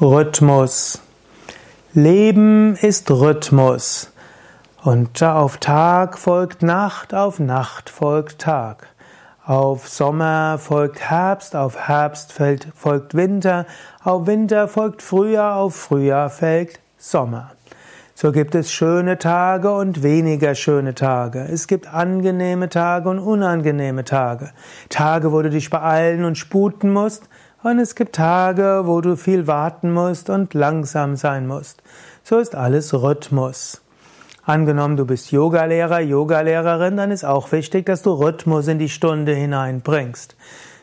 Rhythmus. Leben ist Rhythmus. Und auf Tag folgt Nacht, auf Nacht folgt Tag. Auf Sommer folgt Herbst, auf Herbst folgt Winter, auf Winter folgt Frühjahr, auf Frühjahr folgt Sommer. So gibt es schöne Tage und weniger schöne Tage. Es gibt angenehme Tage und unangenehme Tage. Tage, wo du dich beeilen und sputen musst, und es gibt Tage, wo du viel warten musst und langsam sein musst. So ist alles Rhythmus. Angenommen, du bist Yogalehrer, Yogalehrerin, dann ist auch wichtig, dass du Rhythmus in die Stunde hineinbringst.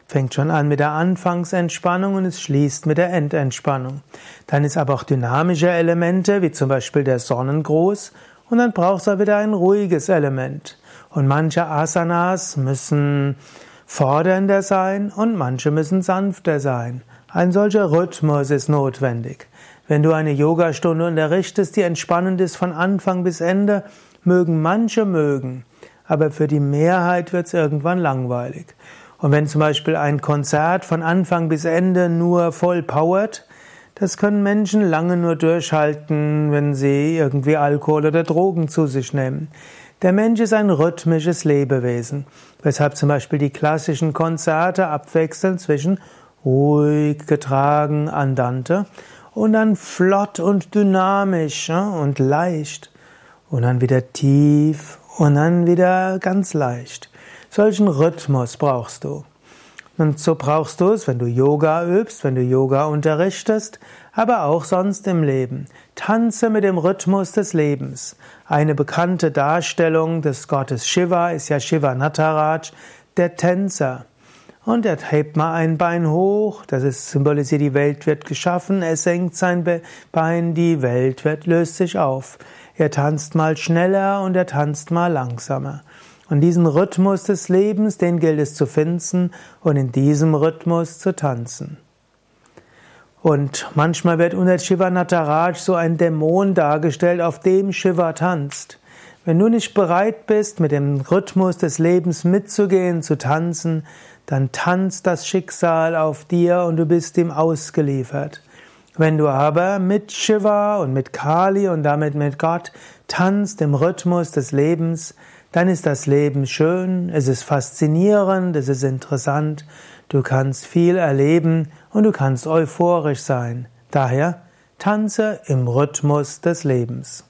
Fängt schon an mit der Anfangsentspannung und es schließt mit der Endentspannung. Dann ist aber auch dynamische Elemente, wie zum Beispiel der Sonnengruß, und dann brauchst du wieder ein ruhiges Element. Und manche Asanas müssen fordernder sein und manche müssen sanfter sein. Ein solcher Rhythmus ist notwendig. Wenn du eine Yogastunde unterrichtest, die entspannend ist von Anfang bis Ende, mögen manche mögen, aber für die Mehrheit wird es irgendwann langweilig. Und wenn zum Beispiel ein Konzert von Anfang bis Ende nur voll powert, das können Menschen lange nur durchhalten, wenn sie irgendwie Alkohol oder Drogen zu sich nehmen. Der Mensch ist ein rhythmisches Lebewesen, weshalb zum Beispiel die klassischen Konzerte abwechseln zwischen ruhig, getragen, andante und dann flott und dynamisch und leicht und dann wieder tief und dann wieder ganz leicht. Solchen Rhythmus brauchst du. Und so brauchst du es, wenn du Yoga übst, wenn du Yoga unterrichtest, aber auch sonst im Leben. Tanze mit dem Rhythmus des Lebens. Eine bekannte Darstellung des Gottes Shiva ist ja Shiva Nataraj, der Tänzer. Und er hebt mal ein Bein hoch, das ist symbolisiert, die Welt wird geschaffen, er senkt sein Bein, die Welt wird, löst sich auf. Er tanzt mal schneller und er tanzt mal langsamer. Und diesen Rhythmus des Lebens, den gilt es zu finden und in diesem Rhythmus zu tanzen. Und manchmal wird unter Shiva Nataraj so ein Dämon dargestellt, auf dem Shiva tanzt. Wenn du nicht bereit bist, mit dem Rhythmus des Lebens mitzugehen, zu tanzen, dann tanzt das Schicksal auf dir und du bist ihm ausgeliefert. Wenn du aber mit Shiva und mit Kali und damit mit Gott tanzt im Rhythmus des Lebens, dann ist das Leben schön, es ist faszinierend, es ist interessant, du kannst viel erleben und du kannst euphorisch sein. Daher tanze im Rhythmus des Lebens.